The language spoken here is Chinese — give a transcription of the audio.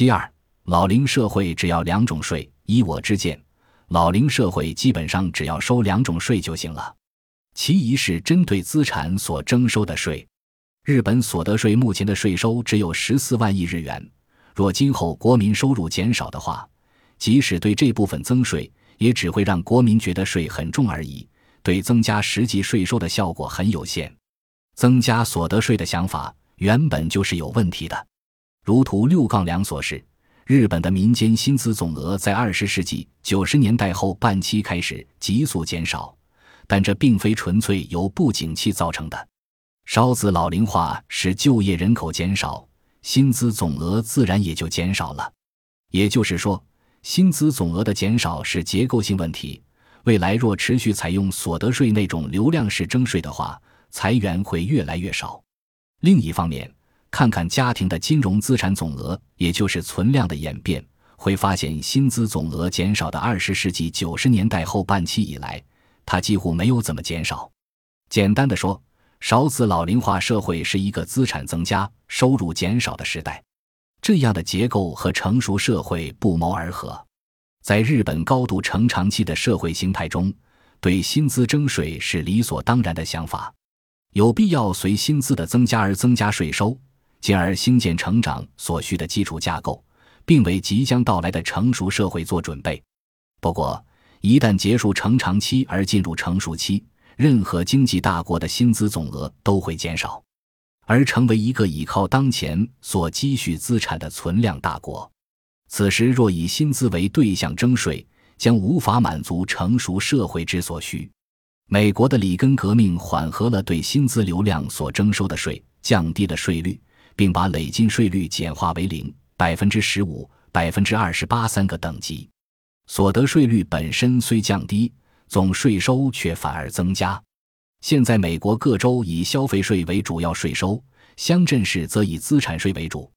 其二，老龄社会只要两种税。依我之见，老龄社会基本上只要收两种税就行了。其一是针对资产所征收的税。日本所得税目前的税收只有十四万亿日元，若今后国民收入减少的话，即使对这部分增税，也只会让国民觉得税很重而已，对增加实际税收的效果很有限。增加所得税的想法原本就是有问题的。如图六杠两所示，日本的民间薪资总额在二十世纪九十年代后半期开始急速减少，但这并非纯粹由不景气造成的。少子老龄化使就业人口减少，薪资总额自然也就减少了。也就是说，薪资总额的减少是结构性问题。未来若持续采用所得税那种流量式征税的话，裁员会越来越少。另一方面，看看家庭的金融资产总额，也就是存量的演变，会发现薪资总额减少的二十世纪九十年代后半期以来，它几乎没有怎么减少。简单的说，少子老龄化社会是一个资产增加、收入减少的时代。这样的结构和成熟社会不谋而合。在日本高度成长期的社会形态中，对薪资征税是理所当然的想法，有必要随薪资的增加而增加税收，进而兴建成长所需的基础架构，并为即将到来的成熟社会做准备。不过，一旦结束成长期而进入成熟期，任何经济大国的薪资总额都会减少，而成为一个依靠当前所积蓄资产的存量大国。此时若以薪资为对象征税，将无法满足成熟社会之所需。美国的里根革命缓和了对薪资流量所征收的税，降低了税率，并把累进税率简化为零、百分之十五、百分之二十八三个等级。所得税率本身虽降低。总税收却反而增加。现在，美国各州以消费税为主要税收，乡镇市则以资产税为主。